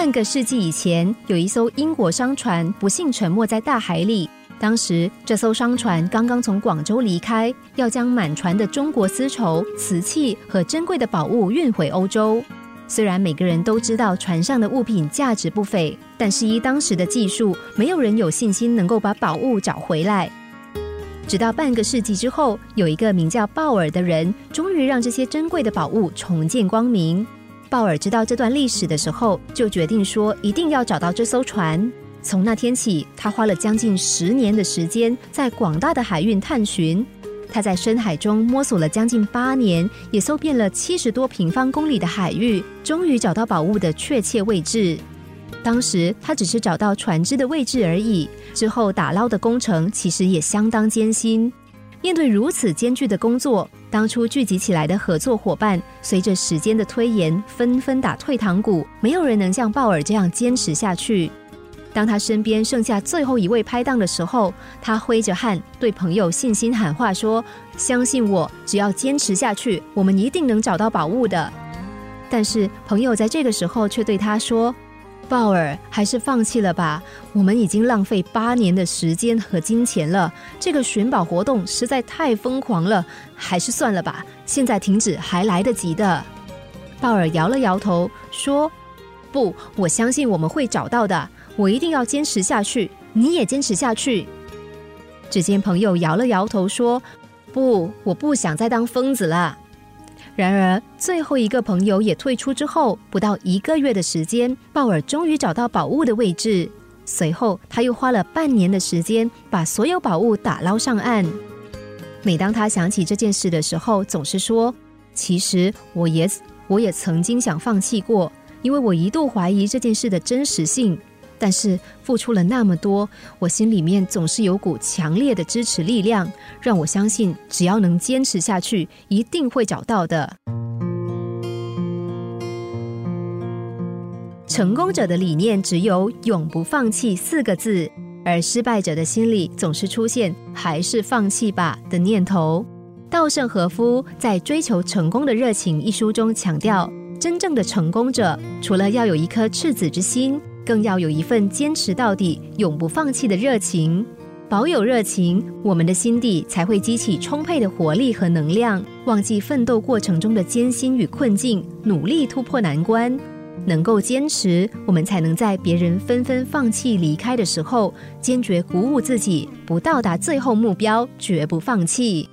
半个世纪以前，有一艘英国商船不幸沉没在大海里。当时，这艘商船刚刚从广州离开，要将满船的中国丝绸、瓷器和珍贵的宝物运回欧洲。虽然每个人都知道船上的物品价值不菲，但是依当时的技术，没有人有信心能够把宝物找回来。直到半个世纪之后，有一个名叫鲍尔的人，终于让这些珍贵的宝物重见光明。鲍尔知道这段历史的时候，就决定说一定要找到这艘船。从那天起，他花了将近十年的时间，在广大的海运探寻。他在深海中摸索了将近八年，也搜遍了七十多平方公里的海域，终于找到宝物的确切位置。当时他只是找到船只的位置而已，之后打捞的工程其实也相当艰辛。面对如此艰巨的工作，当初聚集起来的合作伙伴，随着时间的推延，纷纷打退堂鼓，没有人能像鲍尔这样坚持下去。当他身边剩下最后一位拍档的时候，他挥着汗对朋友信心喊话说：“相信我，只要坚持下去，我们一定能找到宝物的。”但是朋友在这个时候却对他说：“鲍尔，还是放弃了吧，我们已经浪费八年的时间和金钱了，这个寻宝活动实在太疯狂了，还是算了吧，现在停止还来得及的。”鲍尔摇了摇头说：“不，我相信我们会找到的。”我一定要坚持下去，你也坚持下去。只见朋友摇了摇头说：“不，我不想再当疯子了。”然而，最后一个朋友也退出之后，不到一个月的时间，鲍尔终于找到宝物的位置。随后，他又花了半年的时间，把所有宝物打捞上岸。每当他想起这件事的时候，总是说：“其实我也我也曾经想放弃过，因为我一度怀疑这件事的真实性。”但是付出了那么多，我心里面总是有股强烈的支持力量，让我相信，只要能坚持下去，一定会找到的。成功者的理念只有“永不放弃”四个字，而失败者的心里总是出现“还是放弃吧”的念头。稻盛和夫在《追求成功的热情》一书中强调，真正的成功者除了要有一颗赤子之心。更要有一份坚持到底、永不放弃的热情。保有热情，我们的心底才会激起充沛的活力和能量，忘记奋斗过程中的艰辛与困境，努力突破难关。能够坚持，我们才能在别人纷纷放弃离开的时候，坚决鼓舞自己，不到达最后目标，绝不放弃。